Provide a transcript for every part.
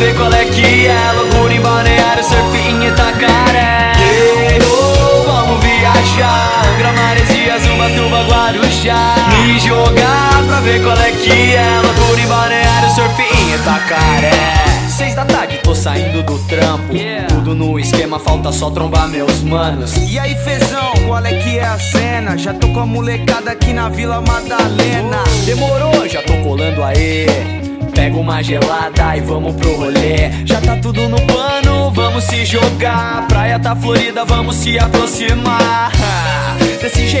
ver qual é que é Loucura em balneário, surf em Itacaré yeah, oh, Vamos viajar Angra, Maresias, Ubatuba, Guarujá Me jogar pra ver qual é que é Loucura em balneário, surf em Itacaré Seis da tarde, tô saindo do trampo. Yeah. Tudo no esquema, falta só trombar meus manos. E aí, fezão, qual é que é a cena? Já tô com a molecada aqui na Vila Madalena. Demorou, já tô colando aí Pega uma gelada e vamos pro rolê. Já tá tudo no plano, vamos se jogar. Praia tá florida, vamos se aproximar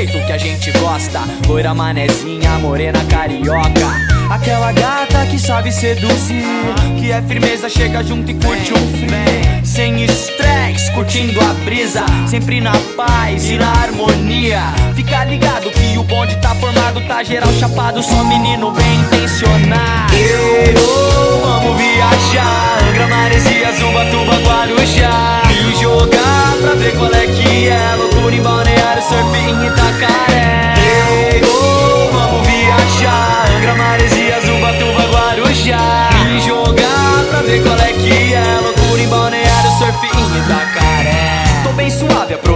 jeito que a gente gosta. Loira manezinha, morena carioca. Aquela gata que sabe seduzir Que é firmeza, chega junto e curte um free Sem estresse, curtindo a brisa. Sempre na paz e na harmonia. Fica ligado que o bonde tá formado Tá geral chapado, só menino bem intencionado. Oh, vamos viajar. Angra, Maresias, Ubatuba, Guarujá. Me jogar pra ver qual é que é. Loucura em balneário, surf em Itacaré sky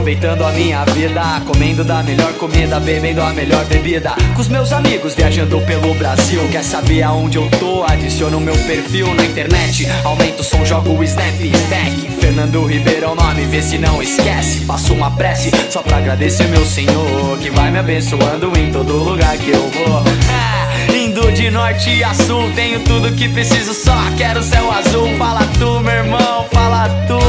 aproveitando a minha vida Comendo da melhor comida, bebendo a melhor bebida. Com os meus amigos, viajando pelo Brasil. Quer saber aonde eu tô? Adiciona o meu perfil na internet. Aumenta o som, joga o snap stack Fernando Ribeiro é o nome, vê se não esquece. Faço uma prece só pra agradecer meu senhor Que vai me abençoando em todo lugar que eu vou. Ah, Indo de norte a sul, tenho tudo que preciso Só. Quero céu azul, fala tu meu irmão, fala tu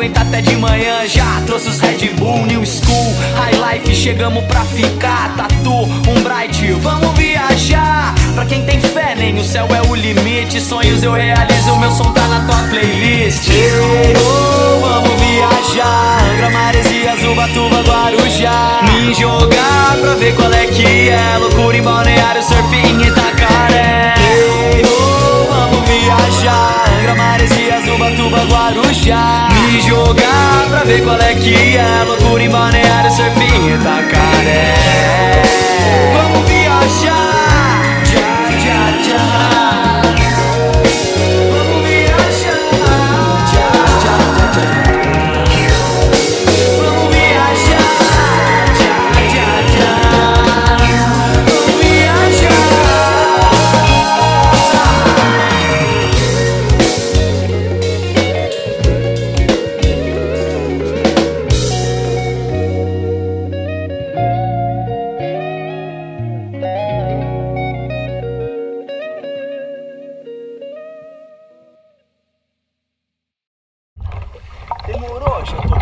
aguentar até de manhã já trouxe os Red Bull, New School, High Life Chegamos pra ficar, Tatu, um Bright Vamos viajar, pra quem tem fé Nem o céu é o limite Sonhos eu realizo, meu som tá na tua playlist. Oh, Vamos viajar, Angra, Maresias, Ubatuba, Guarujá. Me jogar pra ver qual é que é Loucura em balneário, surf em Itacaré. Ei, oh, Vamos viajar, Angra, Maresias, Ubatuba, Guarujá Jogar pra ver qual é que é Loucura em balneário, surf em Itacaré Demorou, já